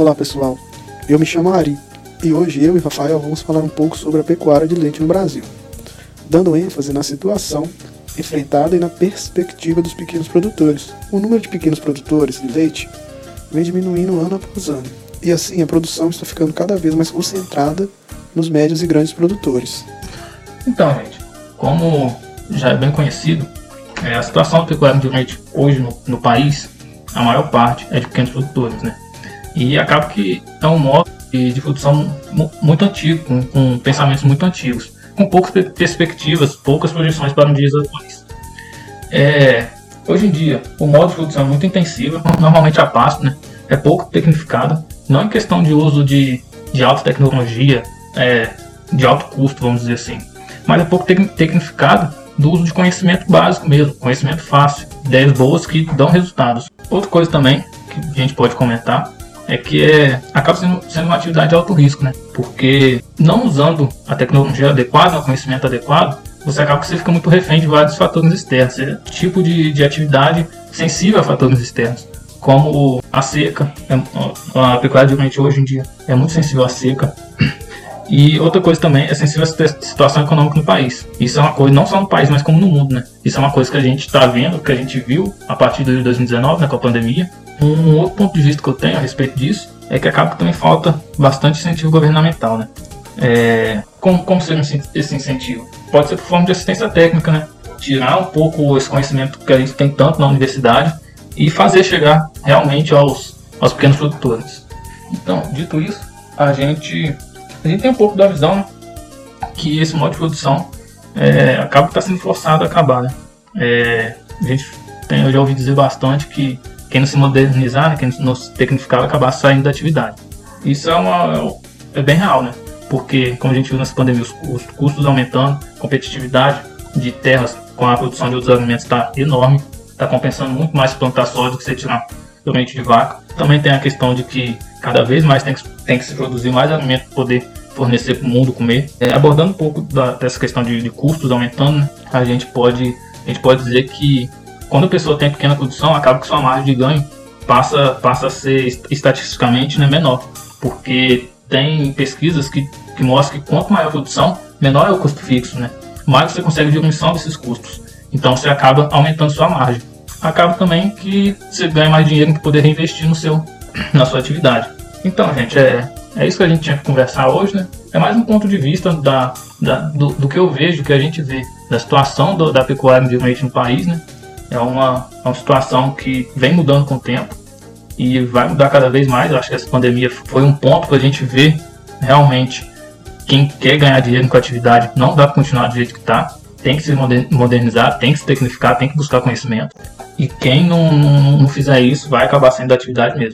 Olá pessoal, eu me chamo Ari e hoje eu e Rafael vamos falar um pouco sobre a pecuária de leite no Brasil, dando ênfase na situação enfrentada e na perspectiva dos pequenos produtores. O número de pequenos produtores de leite vem diminuindo ano após ano, e assim a produção está ficando cada vez mais concentrada nos médios e grandes produtores. Então, gente, como já é bem conhecido, é, a situação do pecuário de leite hoje no, no país, a maior parte é de pequenos produtores, né? E acaba que é um modo de, de produção muito antigo, com, com, pensamentos muito antigos, com poucas perspectivas, poucas projeções para os dias atuais. É, hoje em dia, o modo de produção é muito intensivo, normalmente a pasto, né? É pouco tecnificado, não em questão de uso de, de alta tecnologia, é, de alto custo, vamos dizer assim, mas é pouco tecnificado do uso de conhecimento básico mesmo, conhecimento fácil, ideias boas que dão resultados. Outra coisa também que a gente pode comentar é que é, acaba sendo, sendo uma atividade de alto risco, né? Porque não usando a tecnologia adequada, o conhecimento adequado, você acaba que você fica muito refém de vários fatores externos. É tipo de, de atividade sensível a fatores externos, como a seca. É, a pecuária de hoje em dia é muito sensível à seca. E outra coisa também é sensível à situação econômica no país. Isso é uma coisa, não só no país, mas como no mundo, né? Isso é uma coisa que a gente está vendo, que a gente viu a partir de 2019, né, com a pandemia. Um outro ponto de vista que eu tenho a respeito disso é que acaba que também falta bastante incentivo governamental, né? É, como, como ser esse incentivo? Pode ser por forma de assistência técnica, né? Tirar um pouco esse conhecimento que a gente tem tanto na universidade e fazer chegar realmente aos, aos pequenos produtores. Então, dito isso, a gente a gente tem um pouco da visão que esse modo de produção é, acaba que está sendo forçado a acabar. Né? É, a gente tem, eu já ouvi dizer bastante que quem não se modernizar, né, quem não se tecnificar, acabar saindo da atividade. Isso é, uma, é bem real, né? Porque, como a gente viu nessa pandemia, os, os custos aumentando, competitividade de terras com a produção de outros alimentos está enorme, está compensando muito mais plantar soja do que você tirar leite de vaca. Também tem a questão de que cada vez mais tem que, tem que se produzir mais alimento para poder fornecer para o mundo comer. É, abordando um pouco da, dessa questão de, de custos aumentando, a gente pode a gente pode dizer que quando a pessoa tem pequena produção, acaba que sua margem de ganho passa, passa a ser estatisticamente né, menor, porque tem pesquisas que, que mostram que quanto maior a produção, menor é o custo fixo, né? mais você consegue diminuição desses custos. Então você acaba aumentando sua margem. Acaba também que você ganha mais dinheiro para poder reinvestir no seu, na sua atividade. Então, gente, é, é isso que a gente tinha que conversar hoje, né? É mais um ponto de vista da, da do, do, que eu vejo, que a gente vê, da situação do, da pecuária no país, né? É uma, é uma situação que vem mudando com o tempo e vai mudar cada vez mais. Eu acho que essa pandemia foi um ponto para a gente ver realmente quem quer ganhar dinheiro com a atividade não dá para continuar do jeito que está. Tem que se modernizar, tem que se tecnificar, tem que buscar conhecimento. E quem não, não, não fizer isso vai acabar sendo da atividade mesmo.